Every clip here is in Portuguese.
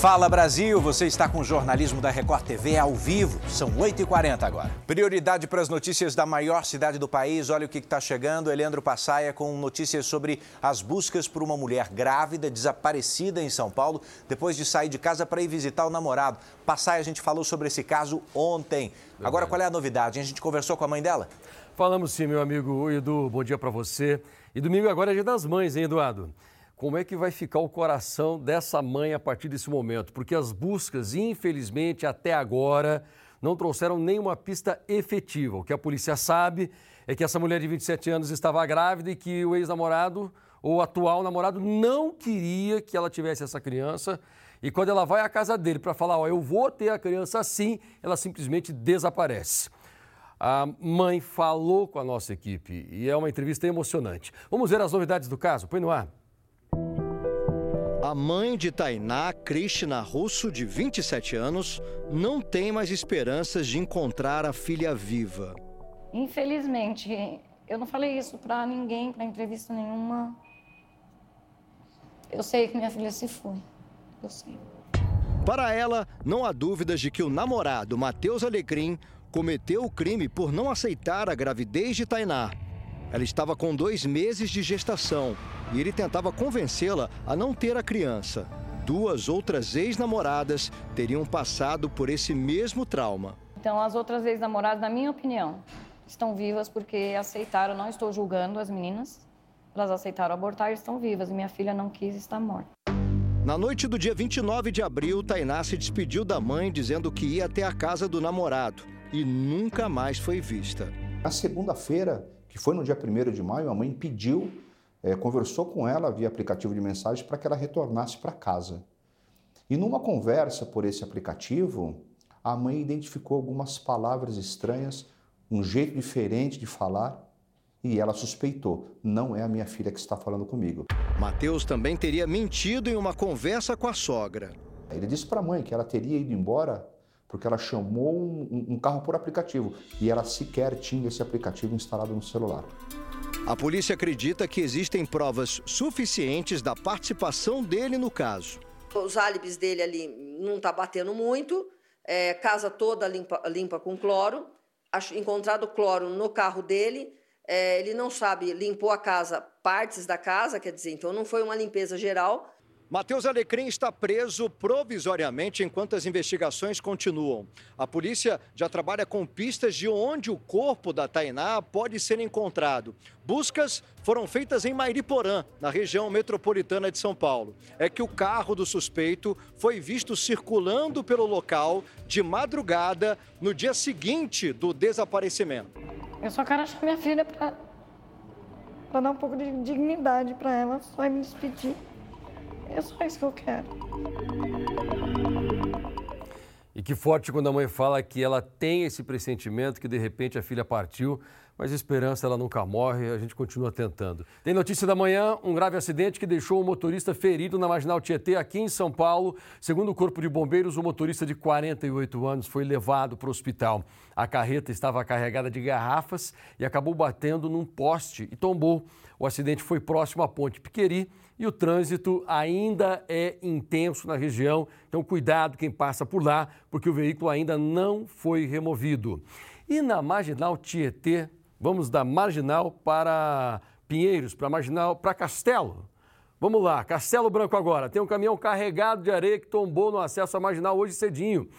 Fala Brasil, você está com o jornalismo da Record TV ao vivo. São 8h40 agora. Prioridade para as notícias da maior cidade do país. Olha o que está chegando. Eleandro Passaia com notícias sobre as buscas por uma mulher grávida desaparecida em São Paulo depois de sair de casa para ir visitar o namorado. Passaia, a gente falou sobre esse caso ontem. Agora, qual é a novidade? A gente conversou com a mãe dela? Falamos sim, meu amigo Edu. Bom dia para você. E domingo agora é dia das mães, hein, Eduardo? Como é que vai ficar o coração dessa mãe a partir desse momento? Porque as buscas, infelizmente, até agora, não trouxeram nenhuma pista efetiva. O que a polícia sabe é que essa mulher de 27 anos estava grávida e que o ex-namorado ou atual namorado não queria que ela tivesse essa criança. E quando ela vai à casa dele para falar, ó, eu vou ter a criança assim, ela simplesmente desaparece. A mãe falou com a nossa equipe e é uma entrevista emocionante. Vamos ver as novidades do caso? Põe no ar. A mãe de Tainá, Krishna Russo, de 27 anos, não tem mais esperanças de encontrar a filha viva. Infelizmente, eu não falei isso para ninguém, para entrevista nenhuma. Eu sei que minha filha se foi. Eu sei. Para ela, não há dúvidas de que o namorado, Matheus Alecrim, cometeu o crime por não aceitar a gravidez de Tainá. Ela estava com dois meses de gestação e ele tentava convencê-la a não ter a criança. Duas outras ex-namoradas teriam passado por esse mesmo trauma. Então, as outras ex-namoradas, na minha opinião, estão vivas porque aceitaram, não estou julgando as meninas, elas aceitaram abortar e estão vivas. E minha filha não quis estar morta. Na noite do dia 29 de abril, Tainá se despediu da mãe dizendo que ia até a casa do namorado e nunca mais foi vista. Na segunda-feira, que foi no dia 1 de maio, a mãe pediu é, conversou com ela via aplicativo de mensagem para que ela retornasse para casa. E numa conversa por esse aplicativo, a mãe identificou algumas palavras estranhas, um jeito diferente de falar e ela suspeitou: não é a minha filha que está falando comigo. Mateus também teria mentido em uma conversa com a sogra. Ele disse para a mãe que ela teria ido embora porque ela chamou um, um carro por aplicativo. E ela sequer tinha esse aplicativo instalado no celular. A polícia acredita que existem provas suficientes da participação dele no caso. Os álibis dele ali não está batendo muito, é, casa toda limpa, limpa com cloro, encontrado cloro no carro dele, é, ele não sabe, limpou a casa, partes da casa, quer dizer, então não foi uma limpeza geral, Matheus Alecrim está preso provisoriamente enquanto as investigações continuam. A polícia já trabalha com pistas de onde o corpo da Tainá pode ser encontrado. Buscas foram feitas em Mairiporã, na região metropolitana de São Paulo. É que o carro do suspeito foi visto circulando pelo local de madrugada no dia seguinte do desaparecimento. Eu só quero achar minha filha para dar um pouco de dignidade para ela, só me despedir. É só isso que eu quero. E que forte quando a mãe fala que ela tem esse pressentimento que de repente a filha partiu, mas a esperança ela nunca morre, a gente continua tentando. Tem notícia da manhã, um grave acidente que deixou um motorista ferido na Marginal Tietê, aqui em São Paulo. Segundo o Corpo de Bombeiros, o motorista de 48 anos foi levado para o hospital. A carreta estava carregada de garrafas e acabou batendo num poste e tombou. O acidente foi próximo à Ponte Piqueri e o trânsito ainda é intenso na região. Então, cuidado quem passa por lá, porque o veículo ainda não foi removido. E na Marginal Tietê, vamos da Marginal para Pinheiros, para Marginal, para Castelo. Vamos lá, Castelo Branco agora. Tem um caminhão carregado de areia que tombou no acesso à Marginal hoje cedinho.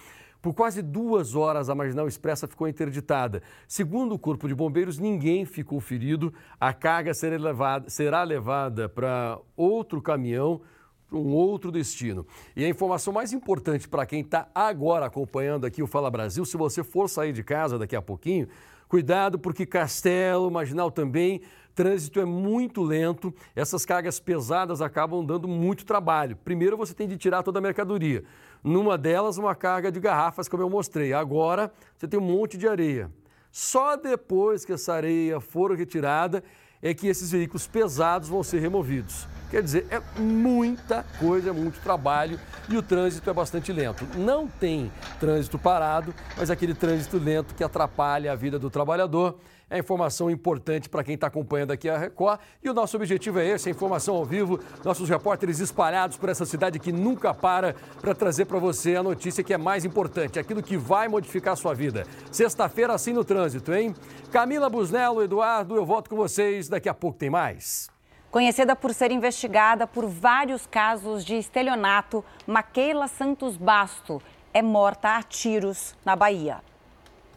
Por quase duas horas, a Marginal Expressa ficou interditada. Segundo o Corpo de Bombeiros, ninguém ficou ferido. A carga será levada, será levada para outro caminhão, para um outro destino. E a informação mais importante para quem está agora acompanhando aqui o Fala Brasil, se você for sair de casa daqui a pouquinho, cuidado porque Castelo, Marginal também, trânsito é muito lento, essas cargas pesadas acabam dando muito trabalho. Primeiro você tem de tirar toda a mercadoria. Numa delas, uma carga de garrafas, como eu mostrei. Agora, você tem um monte de areia. Só depois que essa areia for retirada é que esses veículos pesados vão ser removidos. Quer dizer, é muita coisa, muito trabalho e o trânsito é bastante lento. Não tem trânsito parado, mas aquele trânsito lento que atrapalha a vida do trabalhador é informação importante para quem está acompanhando aqui a Record. E o nosso objetivo é esse: a informação ao vivo, nossos repórteres espalhados por essa cidade que nunca para para trazer para você a notícia que é mais importante, aquilo que vai modificar a sua vida. Sexta-feira, assim no trânsito, hein? Camila Busnello, Eduardo, eu volto com vocês. Daqui a pouco tem mais. Conhecida por ser investigada por vários casos de estelionato, Maquela Santos Basto é morta a tiros na Bahia.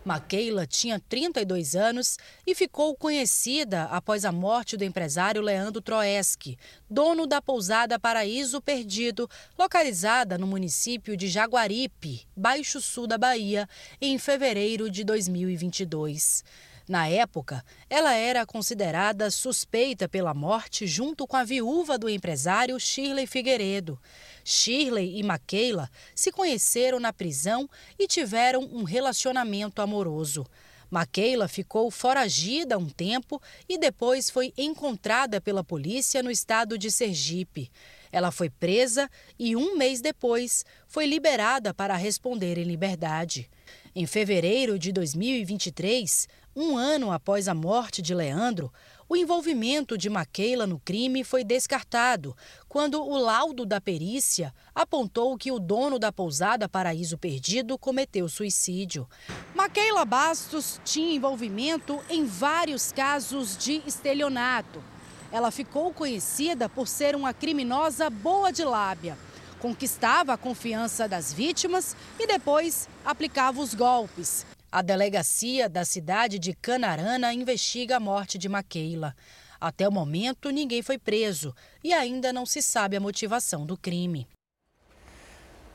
Maquila tinha 32 anos e ficou conhecida após a morte do empresário Leandro Troeski, dono da pousada Paraíso Perdido, localizada no município de Jaguaripe, Baixo Sul da Bahia, em fevereiro de 2022. Na época, ela era considerada suspeita pela morte junto com a viúva do empresário Shirley Figueiredo. Shirley e Maquela se conheceram na prisão e tiveram um relacionamento amoroso. Maquela ficou foragida um tempo e depois foi encontrada pela polícia no estado de Sergipe. Ela foi presa e, um mês depois, foi liberada para responder em liberdade. Em fevereiro de 2023, um ano após a morte de Leandro, o envolvimento de Maquela no crime foi descartado quando o laudo da perícia apontou que o dono da pousada Paraíso Perdido cometeu suicídio. Maquela Bastos tinha envolvimento em vários casos de estelionato. Ela ficou conhecida por ser uma criminosa boa de lábia. Conquistava a confiança das vítimas e depois aplicava os golpes. A delegacia da cidade de Canarana investiga a morte de Maquila. Até o momento, ninguém foi preso e ainda não se sabe a motivação do crime.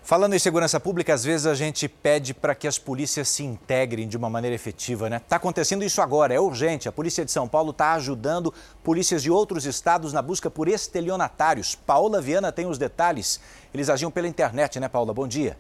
Falando em segurança pública, às vezes a gente pede para que as polícias se integrem de uma maneira efetiva, né? Está acontecendo isso agora, é urgente. A Polícia de São Paulo está ajudando polícias de outros estados na busca por estelionatários. Paula Viana tem os detalhes. Eles agiam pela internet, né, Paula? Bom dia.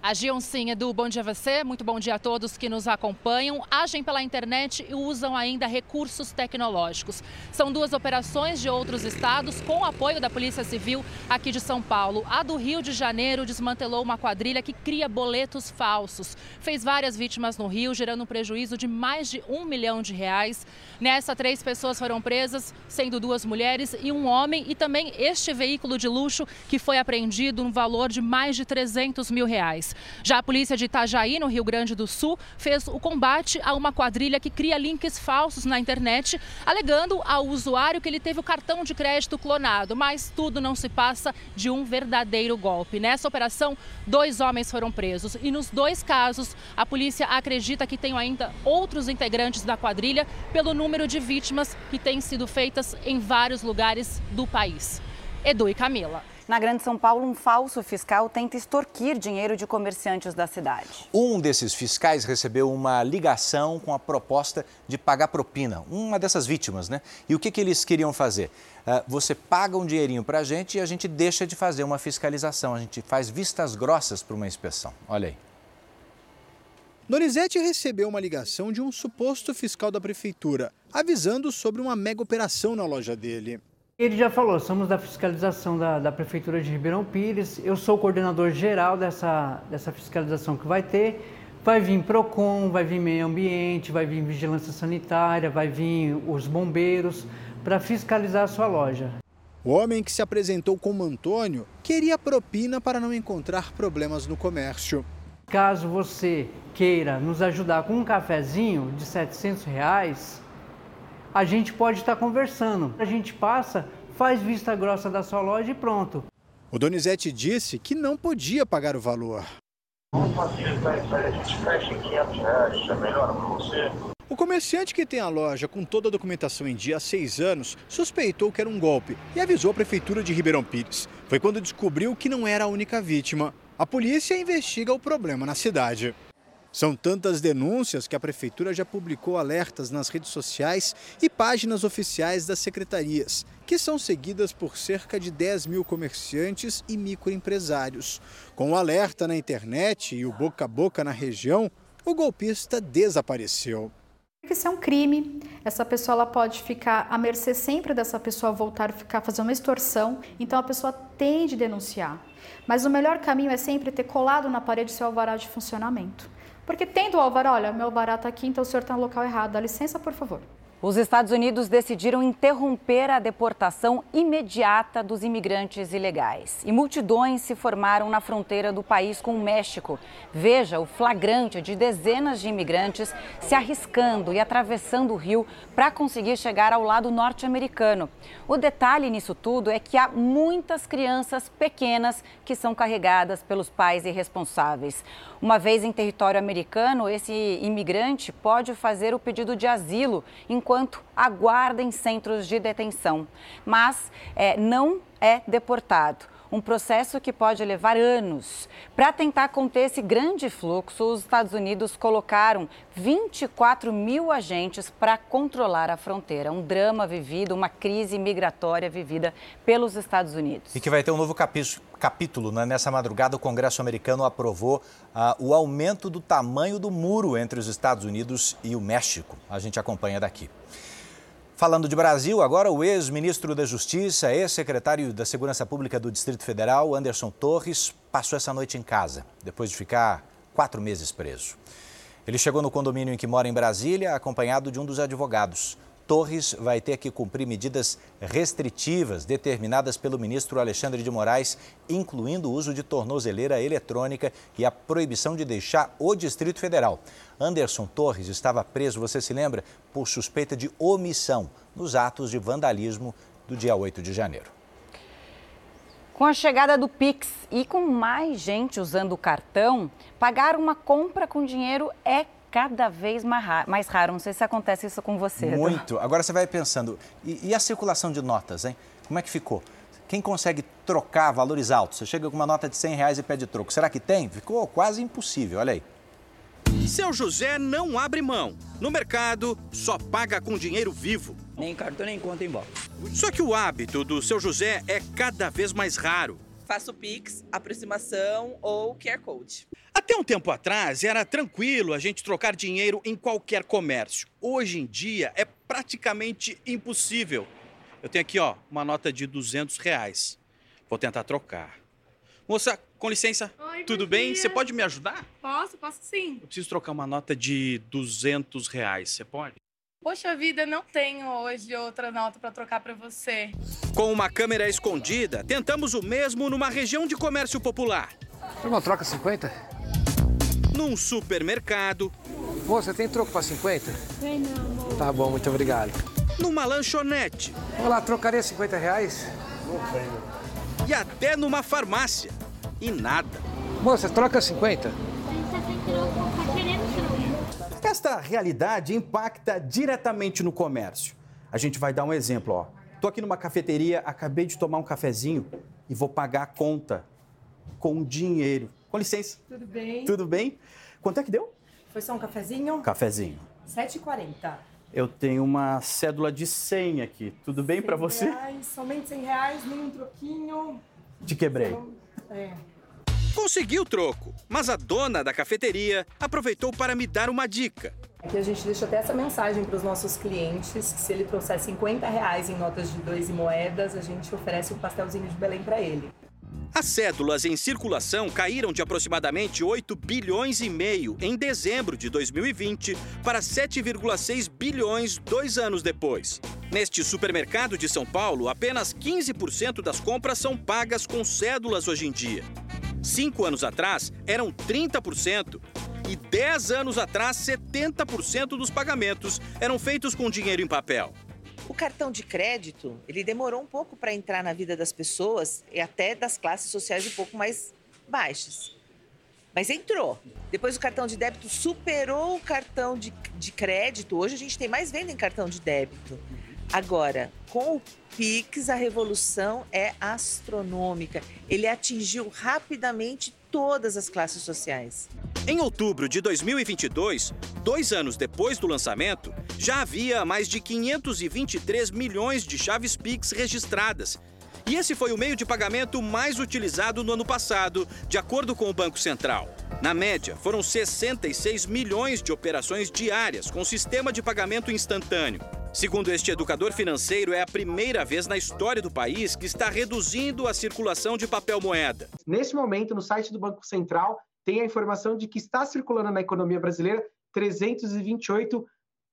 Agiam sim, Edu, bom dia a você, muito bom dia a todos que nos acompanham. Agem pela internet e usam ainda recursos tecnológicos. São duas operações de outros estados com apoio da Polícia Civil aqui de São Paulo. A do Rio de Janeiro desmantelou uma quadrilha que cria boletos falsos. Fez várias vítimas no Rio, gerando um prejuízo de mais de um milhão de reais. Nessa, três pessoas foram presas, sendo duas mulheres e um homem, e também este veículo de luxo que foi apreendido no valor de mais de 300 mil reais. Já a polícia de Itajaí, no Rio Grande do Sul, fez o combate a uma quadrilha que cria links falsos na internet, alegando ao usuário que ele teve o cartão de crédito clonado. Mas tudo não se passa de um verdadeiro golpe. Nessa operação, dois homens foram presos e nos dois casos, a polícia acredita que tem ainda outros integrantes da quadrilha pelo número de vítimas que têm sido feitas em vários lugares do país. Edu e Camila. Na Grande São Paulo, um falso fiscal tenta extorquir dinheiro de comerciantes da cidade. Um desses fiscais recebeu uma ligação com a proposta de pagar propina, uma dessas vítimas, né? E o que, que eles queriam fazer? Uh, você paga um dinheirinho para a gente e a gente deixa de fazer uma fiscalização, a gente faz vistas grossas para uma inspeção. Olha aí. Donizete recebeu uma ligação de um suposto fiscal da prefeitura, avisando sobre uma mega operação na loja dele. Ele já falou, somos da fiscalização da, da, Prefeitura de Ribeirão Pires, eu sou o coordenador geral dessa, dessa fiscalização que vai ter. Vai vir PROCON, vai vir Meio Ambiente, vai vir Vigilância Sanitária, vai vir os bombeiros para fiscalizar a sua loja. O homem que se apresentou como Antônio queria propina para não encontrar problemas no comércio. Caso você queira nos ajudar com um cafezinho de 700 reais, a gente pode estar conversando. A gente passa, faz vista grossa da sua loja e pronto. O Donizete disse que não podia pagar o valor. Vamos facilitar isso aí, a gente fecha em 500 reais, é melhor para você? O comerciante que tem a loja com toda a documentação em dia há seis anos suspeitou que era um golpe e avisou a prefeitura de Ribeirão Pires. Foi quando descobriu que não era a única vítima. A polícia investiga o problema na cidade. São tantas denúncias que a Prefeitura já publicou alertas nas redes sociais e páginas oficiais das secretarias, que são seguidas por cerca de 10 mil comerciantes e microempresários. Com o alerta na internet e o boca a boca na região, o golpista desapareceu. Isso é um crime, essa pessoa ela pode ficar à mercê sempre dessa pessoa voltar a ficar fazendo uma extorsão, então a pessoa tem de denunciar. Mas o melhor caminho é sempre ter colado na parede seu alvará de funcionamento. Porque tendo o alvará, olha, meu alvará está aqui, então o senhor está no local errado, dá licença, por favor. Os Estados Unidos decidiram interromper a deportação imediata dos imigrantes ilegais. E multidões se formaram na fronteira do país com o México. Veja o flagrante de dezenas de imigrantes se arriscando e atravessando o rio para conseguir chegar ao lado norte-americano. O detalhe nisso tudo é que há muitas crianças pequenas que são carregadas pelos pais irresponsáveis. Uma vez em território americano, esse imigrante pode fazer o pedido de asilo enquanto aguarda em centros de detenção, mas é, não é deportado um processo que pode levar anos. Para tentar conter esse grande fluxo, os Estados Unidos colocaram 24 mil agentes para controlar a fronteira. Um drama vivido, uma crise migratória vivida pelos Estados Unidos. E que vai ter um novo capítulo. Né? Nessa madrugada, o Congresso americano aprovou uh, o aumento do tamanho do muro entre os Estados Unidos e o México. A gente acompanha daqui. Falando de Brasil, agora o ex-ministro da Justiça, ex-secretário da Segurança Pública do Distrito Federal, Anderson Torres, passou essa noite em casa, depois de ficar quatro meses preso. Ele chegou no condomínio em que mora em Brasília, acompanhado de um dos advogados. Torres vai ter que cumprir medidas restritivas determinadas pelo ministro Alexandre de Moraes, incluindo o uso de tornozeleira eletrônica e a proibição de deixar o Distrito Federal. Anderson Torres estava preso, você se lembra, por suspeita de omissão nos atos de vandalismo do dia 8 de janeiro. Com a chegada do Pix e com mais gente usando o cartão, pagar uma compra com dinheiro é cada vez mais raro. Não sei se acontece isso com você. Muito. Agora você vai pensando, e, e, a circulação de notas, hein? Como é que ficou? Quem consegue trocar valores altos? Você chega com uma nota de 100 reais e pede troco. Será que tem? Ficou quase impossível, olha aí. Seu José não abre mão. No mercado, só paga com dinheiro vivo. Nem cartão, nem conta em volta. Só que o hábito do seu José é cada vez mais raro. Faço Pix, aproximação ou QR Code. Até um tempo atrás era tranquilo a gente trocar dinheiro em qualquer comércio. Hoje em dia é praticamente impossível. Eu tenho aqui ó, uma nota de 200 reais. Vou tentar trocar. Moça, com licença. Oi, Tudo bem? Você pode me ajudar? Posso, posso sim. Eu preciso trocar uma nota de 200 reais. Você pode? Poxa vida, não tenho hoje outra nota para trocar para você. Com uma câmera escondida, tentamos o mesmo numa região de comércio popular. Uma troca 50? num supermercado. Moça, tem troco para 50? Tem não, amor. Tá bom, muito obrigado. Numa lanchonete. Vamos lá, trocaria 50 reais? Não tenho. E até numa farmácia. E nada. Moça, troca 50? Esta realidade impacta diretamente no comércio. A gente vai dar um exemplo, ó. Tô aqui numa cafeteria, acabei de tomar um cafezinho e vou pagar a conta com dinheiro. Com licença. Tudo bem? Tudo bem? Quanto é que deu? Foi só um cafezinho? Cafezinho. 7,40. Eu tenho uma cédula de 100 aqui. Tudo bem para você? Reais, somente 100 reais, nenhum troquinho. Te quebrei. É. Consegui o troco, mas a dona da cafeteria aproveitou para me dar uma dica. Aqui a gente deixa até essa mensagem para os nossos clientes, que se ele trouxer 50 reais em notas de dois e moedas, a gente oferece um pastelzinho de Belém para ele. As cédulas em circulação caíram de aproximadamente 8 bilhões e meio em dezembro de 2020 para 7,6 bilhões dois anos depois. Neste supermercado de São Paulo, apenas 15% das compras são pagas com cédulas hoje em dia. Cinco anos atrás, eram 30%. E 10 anos atrás, 70% dos pagamentos eram feitos com dinheiro em papel. O cartão de crédito, ele demorou um pouco para entrar na vida das pessoas e até das classes sociais um pouco mais baixas. Mas entrou. Depois o cartão de débito superou o cartão de, de crédito. Hoje a gente tem mais venda em cartão de débito. Agora, com o Pix, a revolução é astronômica. Ele atingiu rapidamente todas as classes sociais. Em outubro de 2022, dois anos depois do lançamento, já havia mais de 523 milhões de chaves Pix registradas. E esse foi o meio de pagamento mais utilizado no ano passado, de acordo com o Banco Central. Na média, foram 66 milhões de operações diárias com sistema de pagamento instantâneo. Segundo este educador financeiro, é a primeira vez na história do país que está reduzindo a circulação de papel moeda. Nesse momento, no site do Banco Central, tem a informação de que está circulando na economia brasileira 328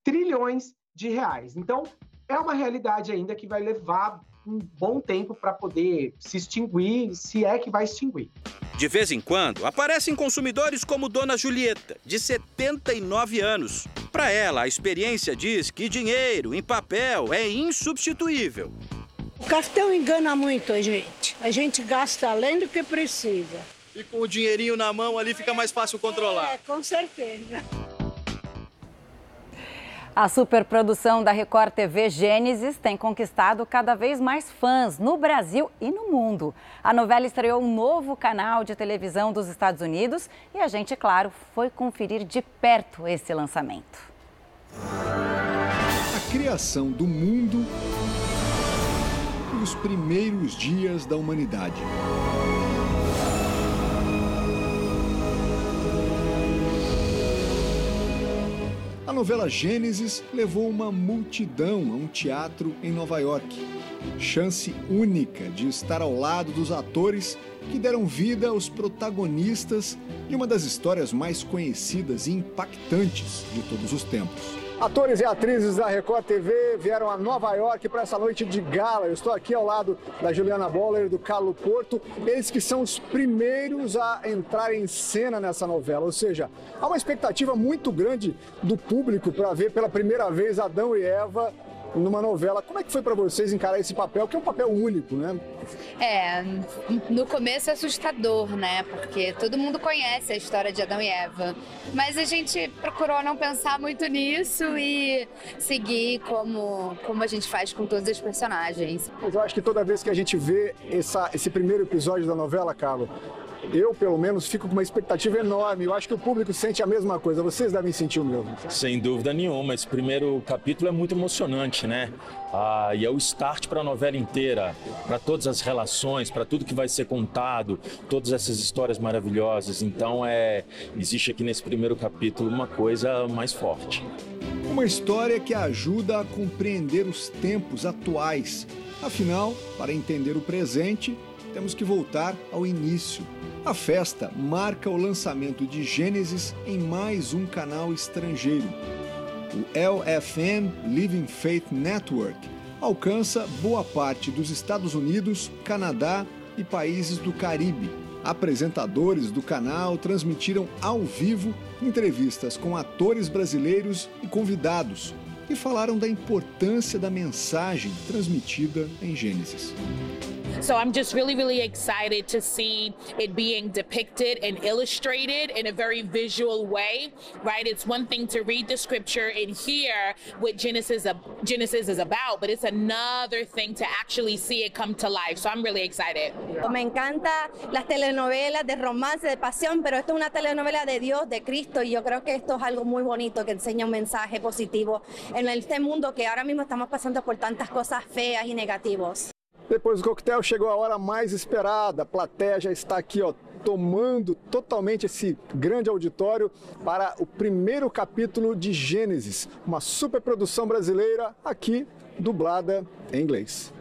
trilhões de reais. Então, é uma realidade ainda que vai levar um bom tempo para poder se extinguir, se é que vai extinguir. De vez em quando, aparecem consumidores como Dona Julieta, de 79 anos. Para ela, a experiência diz que dinheiro em papel é insubstituível. O cartão engana muito a gente. A gente gasta além do que precisa. E com o dinheirinho na mão ali fica mais fácil controlar. É, com certeza. A superprodução da Record TV Gênesis tem conquistado cada vez mais fãs no Brasil e no mundo. A novela estreou um novo canal de televisão dos Estados Unidos e a gente, claro, foi conferir de perto esse lançamento. A criação do mundo e os primeiros dias da humanidade. A novela Gênesis levou uma multidão a um teatro em Nova York. Chance única de estar ao lado dos atores que deram vida aos protagonistas de uma das histórias mais conhecidas e impactantes de todos os tempos. Atores e atrizes da Record TV vieram a Nova York para essa noite de gala. Eu estou aqui ao lado da Juliana Boller e do Carlo Porto, eles que são os primeiros a entrar em cena nessa novela. Ou seja, há uma expectativa muito grande do público para ver pela primeira vez Adão e Eva numa novela. Como é que foi para vocês encarar esse papel, que é um papel único, né? É, no começo é assustador, né? Porque todo mundo conhece a história de Adão e Eva. Mas a gente procurou não pensar muito nisso e seguir como, como a gente faz com todos os personagens. Mas eu acho que toda vez que a gente vê essa, esse primeiro episódio da novela, Carlos, eu, pelo menos, fico com uma expectativa enorme. Eu acho que o público sente a mesma coisa. Vocês devem sentir o mesmo. Sem dúvida nenhuma. Esse primeiro capítulo é muito emocionante, né? Ah, e é o start para a novela inteira, para todas as relações, para tudo que vai ser contado, todas essas histórias maravilhosas. Então, é existe aqui nesse primeiro capítulo uma coisa mais forte. Uma história que ajuda a compreender os tempos atuais. Afinal, para entender o presente, temos que voltar ao início. A festa marca o lançamento de Gênesis em mais um canal estrangeiro. O LFN Living Faith Network alcança boa parte dos Estados Unidos, Canadá e países do Caribe. Apresentadores do canal transmitiram ao vivo entrevistas com atores brasileiros e convidados e falaram da importância da mensagem transmitida em Gênesis. So I'm just really, really excited to see it being depicted and illustrated in a very visual way, right? It's one thing to read the scripture and hear what Genesis, Genesis is about, but it's another thing to actually see it come to life. So I'm really excited. Me encanta las telenovelas de romance, de pasión, pero esto es una telenovela de Dios, de Cristo, y yo creo que esto es algo muy bonito que enseña un mensaje positivo en este mundo que ahora mismo estamos pasando por tantas cosas feas y negativos. Depois do coquetel chegou a hora mais esperada. A plateia já está aqui, ó, tomando totalmente esse grande auditório para o primeiro capítulo de Gênesis, uma superprodução brasileira aqui dublada em inglês.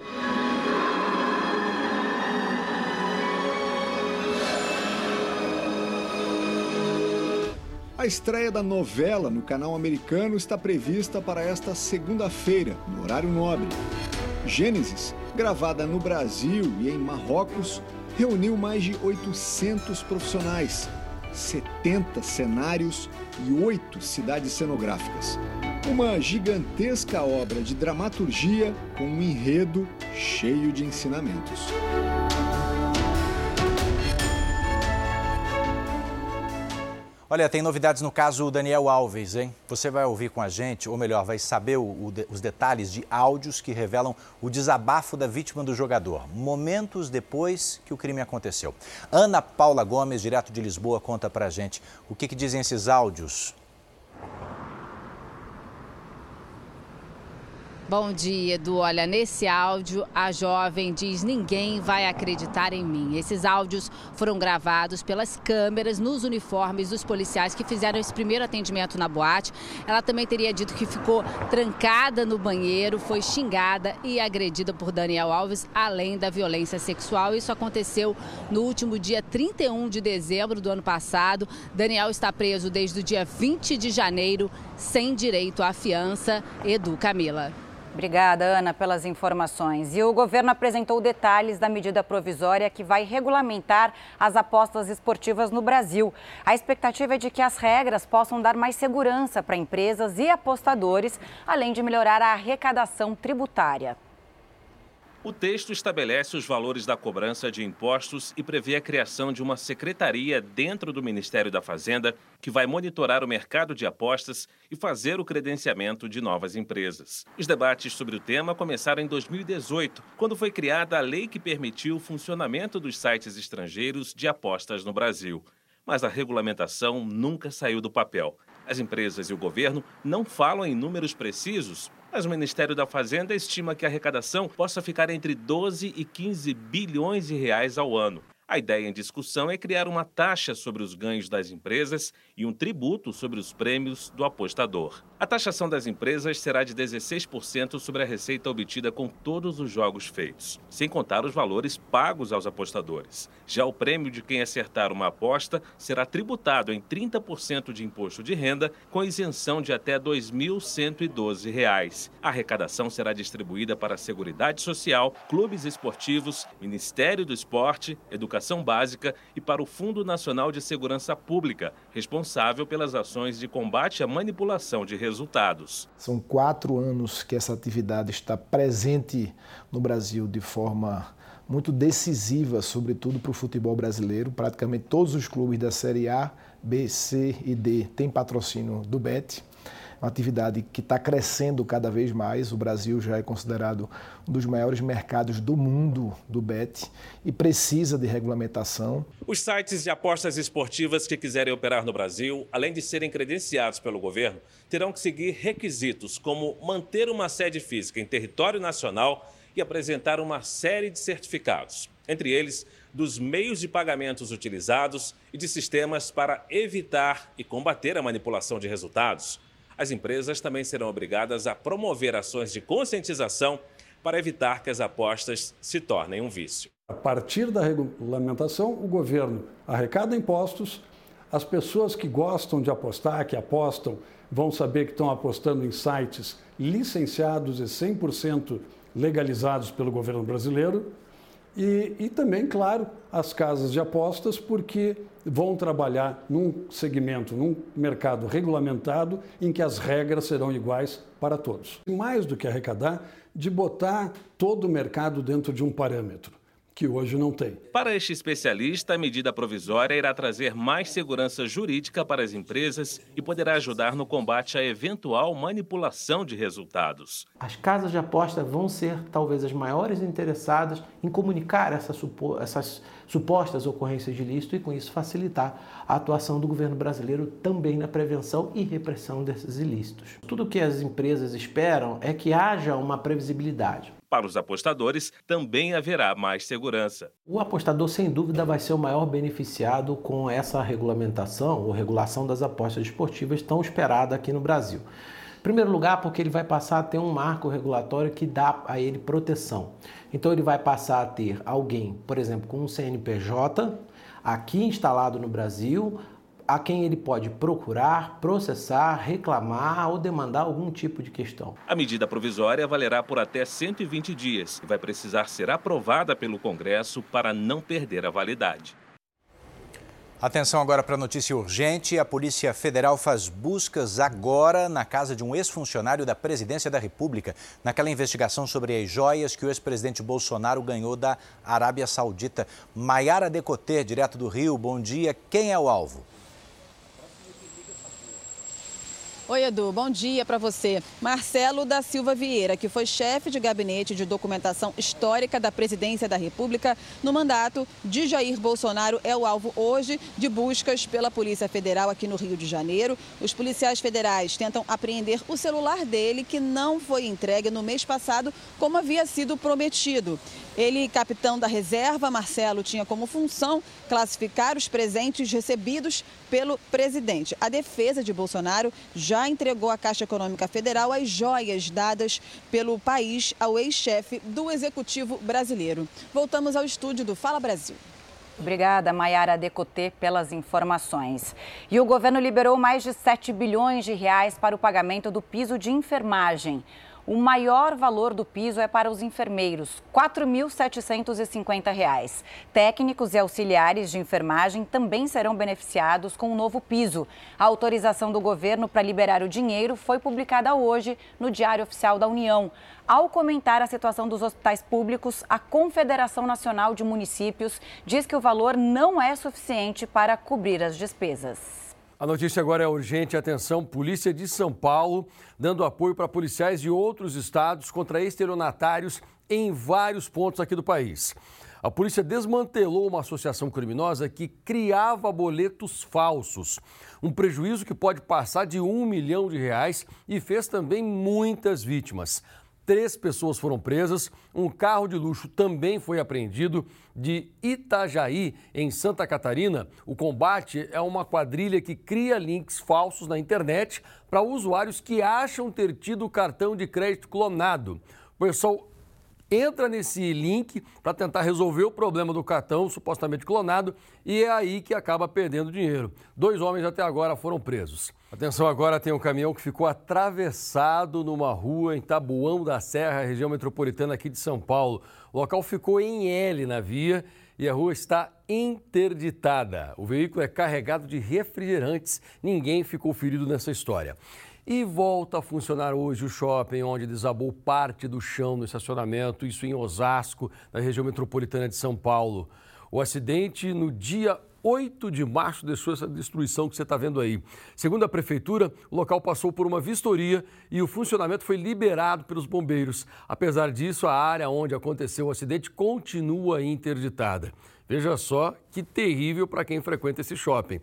A estreia da novela no canal americano está prevista para esta segunda-feira, no horário nobre. Gênesis, gravada no Brasil e em Marrocos, reuniu mais de 800 profissionais, 70 cenários e 8 cidades cenográficas. Uma gigantesca obra de dramaturgia com um enredo cheio de ensinamentos. Olha, tem novidades no caso Daniel Alves, hein? Você vai ouvir com a gente, ou melhor, vai saber o, o, os detalhes de áudios que revelam o desabafo da vítima do jogador, momentos depois que o crime aconteceu. Ana Paula Gomes, direto de Lisboa, conta pra gente o que, que dizem esses áudios Bom dia, Edu. Olha, nesse áudio, a jovem diz: ninguém vai acreditar em mim. Esses áudios foram gravados pelas câmeras nos uniformes dos policiais que fizeram esse primeiro atendimento na boate. Ela também teria dito que ficou trancada no banheiro, foi xingada e agredida por Daniel Alves, além da violência sexual. Isso aconteceu no último dia 31 de dezembro do ano passado. Daniel está preso desde o dia 20 de janeiro, sem direito à fiança. Edu Camila. Obrigada, Ana, pelas informações. E o governo apresentou detalhes da medida provisória que vai regulamentar as apostas esportivas no Brasil. A expectativa é de que as regras possam dar mais segurança para empresas e apostadores, além de melhorar a arrecadação tributária. O texto estabelece os valores da cobrança de impostos e prevê a criação de uma secretaria dentro do Ministério da Fazenda que vai monitorar o mercado de apostas e fazer o credenciamento de novas empresas. Os debates sobre o tema começaram em 2018, quando foi criada a lei que permitiu o funcionamento dos sites estrangeiros de apostas no Brasil. Mas a regulamentação nunca saiu do papel. As empresas e o governo não falam em números precisos mas o Ministério da Fazenda estima que a arrecadação possa ficar entre 12 e 15 bilhões de reais ao ano. A ideia em discussão é criar uma taxa sobre os ganhos das empresas e um tributo sobre os prêmios do apostador. A taxação das empresas será de 16% sobre a receita obtida com todos os jogos feitos, sem contar os valores pagos aos apostadores. Já o prêmio de quem acertar uma aposta será tributado em 30% de imposto de renda, com isenção de até R$ 2.112. A arrecadação será distribuída para a Seguridade Social, clubes esportivos, Ministério do Esporte, Educação Educação Básica e para o Fundo Nacional de Segurança Pública, responsável pelas ações de combate à manipulação de resultados. São quatro anos que essa atividade está presente no Brasil de forma muito decisiva, sobretudo para o futebol brasileiro. Praticamente todos os clubes da Série A, B, C e D têm patrocínio do BET uma atividade que está crescendo cada vez mais. O Brasil já é considerado um dos maiores mercados do mundo do bet e precisa de regulamentação. Os sites de apostas esportivas que quiserem operar no Brasil, além de serem credenciados pelo governo, terão que seguir requisitos como manter uma sede física em território nacional e apresentar uma série de certificados, entre eles dos meios de pagamentos utilizados e de sistemas para evitar e combater a manipulação de resultados. As empresas também serão obrigadas a promover ações de conscientização para evitar que as apostas se tornem um vício. A partir da regulamentação, o governo arrecada impostos, as pessoas que gostam de apostar, que apostam, vão saber que estão apostando em sites licenciados e 100% legalizados pelo governo brasileiro. E, e também, claro, as casas de apostas, porque vão trabalhar num segmento, num mercado regulamentado em que as regras serão iguais para todos. Mais do que arrecadar, de botar todo o mercado dentro de um parâmetro que hoje não tem. Para este especialista, a medida provisória irá trazer mais segurança jurídica para as empresas e poderá ajudar no combate à eventual manipulação de resultados. As casas de aposta vão ser talvez as maiores interessadas em comunicar essa supo essas supostas ocorrências de ilícito e com isso facilitar a atuação do governo brasileiro também na prevenção e repressão desses ilícitos. Tudo o que as empresas esperam é que haja uma previsibilidade. Para os apostadores, também haverá mais segurança. O apostador, sem dúvida, vai ser o maior beneficiado com essa regulamentação ou regulação das apostas esportivas tão esperada aqui no Brasil. Em primeiro lugar, porque ele vai passar a ter um marco regulatório que dá a ele proteção. Então, ele vai passar a ter alguém, por exemplo, com um CNPJ aqui instalado no Brasil, a quem ele pode procurar, processar, reclamar ou demandar algum tipo de questão. A medida provisória valerá por até 120 dias e vai precisar ser aprovada pelo Congresso para não perder a validade. Atenção agora para a notícia urgente. A Polícia Federal faz buscas agora na casa de um ex-funcionário da Presidência da República, naquela investigação sobre as joias que o ex-presidente Bolsonaro ganhou da Arábia Saudita. Maiara Decoter, direto do Rio, bom dia. Quem é o alvo? Oi, Edu, bom dia para você. Marcelo da Silva Vieira, que foi chefe de gabinete de documentação histórica da presidência da República no mandato de Jair Bolsonaro, é o alvo hoje de buscas pela Polícia Federal aqui no Rio de Janeiro. Os policiais federais tentam apreender o celular dele, que não foi entregue no mês passado, como havia sido prometido. Ele, capitão da reserva, Marcelo, tinha como função classificar os presentes recebidos pelo presidente. A defesa de Bolsonaro já entregou à Caixa Econômica Federal as joias dadas pelo país ao ex-chefe do Executivo brasileiro. Voltamos ao estúdio do Fala Brasil. Obrigada, Maiara Decotê, pelas informações. E o governo liberou mais de 7 bilhões de reais para o pagamento do piso de enfermagem. O maior valor do piso é para os enfermeiros, R$ 4.750. Técnicos e auxiliares de enfermagem também serão beneficiados com o novo piso. A autorização do governo para liberar o dinheiro foi publicada hoje no Diário Oficial da União. Ao comentar a situação dos hospitais públicos, a Confederação Nacional de Municípios diz que o valor não é suficiente para cobrir as despesas. A notícia agora é urgente. Atenção, Polícia de São Paulo dando apoio para policiais de outros estados contra estelionatários em vários pontos aqui do país. A polícia desmantelou uma associação criminosa que criava boletos falsos. Um prejuízo que pode passar de um milhão de reais e fez também muitas vítimas. Três pessoas foram presas, um carro de luxo também foi apreendido. De Itajaí, em Santa Catarina, o combate é uma quadrilha que cria links falsos na internet para usuários que acham ter tido cartão de crédito clonado. O pessoal entra nesse link para tentar resolver o problema do cartão supostamente clonado e é aí que acaba perdendo dinheiro. Dois homens até agora foram presos. Atenção agora, tem um caminhão que ficou atravessado numa rua em Tabuão da Serra, região metropolitana aqui de São Paulo. O local ficou em L na via e a rua está interditada. O veículo é carregado de refrigerantes. Ninguém ficou ferido nessa história. E volta a funcionar hoje o shopping, onde desabou parte do chão no estacionamento, isso em Osasco, na região metropolitana de São Paulo. O acidente no dia 8 de março deixou essa destruição que você está vendo aí. Segundo a prefeitura, o local passou por uma vistoria e o funcionamento foi liberado pelos bombeiros. Apesar disso, a área onde aconteceu o acidente continua interditada. Veja só que terrível para quem frequenta esse shopping.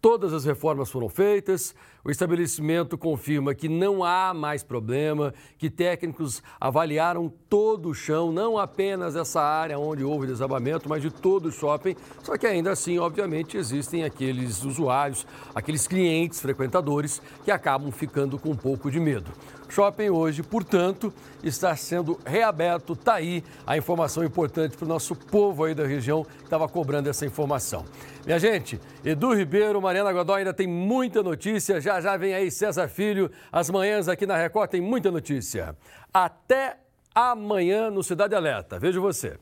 Todas as reformas foram feitas, o estabelecimento confirma que não há mais problema, que técnicos avaliaram todo o chão, não apenas essa área onde houve desabamento, mas de todo o shopping. Só que ainda assim, obviamente, existem aqueles usuários, aqueles clientes, frequentadores, que acabam ficando com um pouco de medo. Shopping hoje, portanto, está sendo reaberto. Está aí a informação importante para o nosso povo aí da região que estava cobrando essa informação. Minha gente, Edu Ribeiro, Mariana Godoy ainda tem muita notícia. Já já vem aí César Filho. As manhãs aqui na Record tem muita notícia. Até amanhã no Cidade Alerta. Vejo você.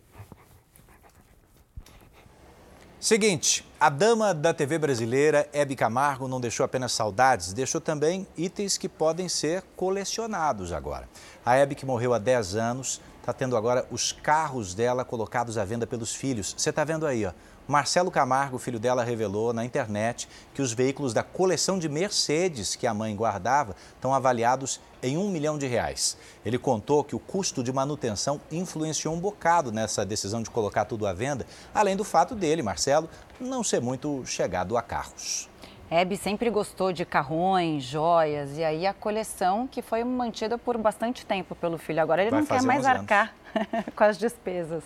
Seguinte, a dama da TV brasileira, Hebe Camargo, não deixou apenas saudades, deixou também itens que podem ser colecionados agora. A Hebe, que morreu há 10 anos, está tendo agora os carros dela colocados à venda pelos filhos. Você está vendo aí, ó. Marcelo Camargo, filho dela, revelou na internet que os veículos da coleção de Mercedes que a mãe guardava estão avaliados em um milhão de reais. Ele contou que o custo de manutenção influenciou um bocado nessa decisão de colocar tudo à venda, além do fato dele, Marcelo, não ser muito chegado a carros. Hebe sempre gostou de carrões, joias, e aí a coleção que foi mantida por bastante tempo pelo filho. Agora ele Vai não quer mais arcar com as despesas.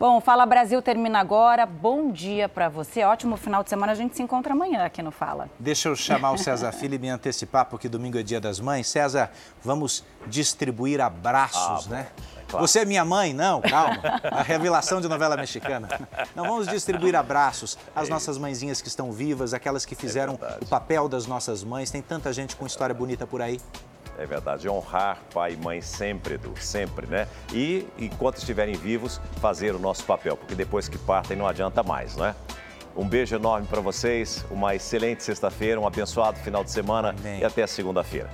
Bom, Fala Brasil termina agora. Bom dia para você. Ótimo final de semana. A gente se encontra amanhã aqui no Fala. Deixa eu chamar o César Filho e me antecipar, porque domingo é dia das mães. César, vamos distribuir abraços, ah, né? É claro. Você é minha mãe? Não, calma. A revelação de novela mexicana. Não, vamos distribuir abraços às é nossas mãezinhas que estão vivas, aquelas que fizeram é o papel das nossas mães. Tem tanta gente com história bonita por aí. É verdade, honrar pai e mãe sempre, Edu, sempre, né? E enquanto estiverem vivos, fazer o nosso papel, porque depois que partem não adianta mais, né? Um beijo enorme para vocês, uma excelente sexta-feira, um abençoado final de semana Amém. e até segunda-feira.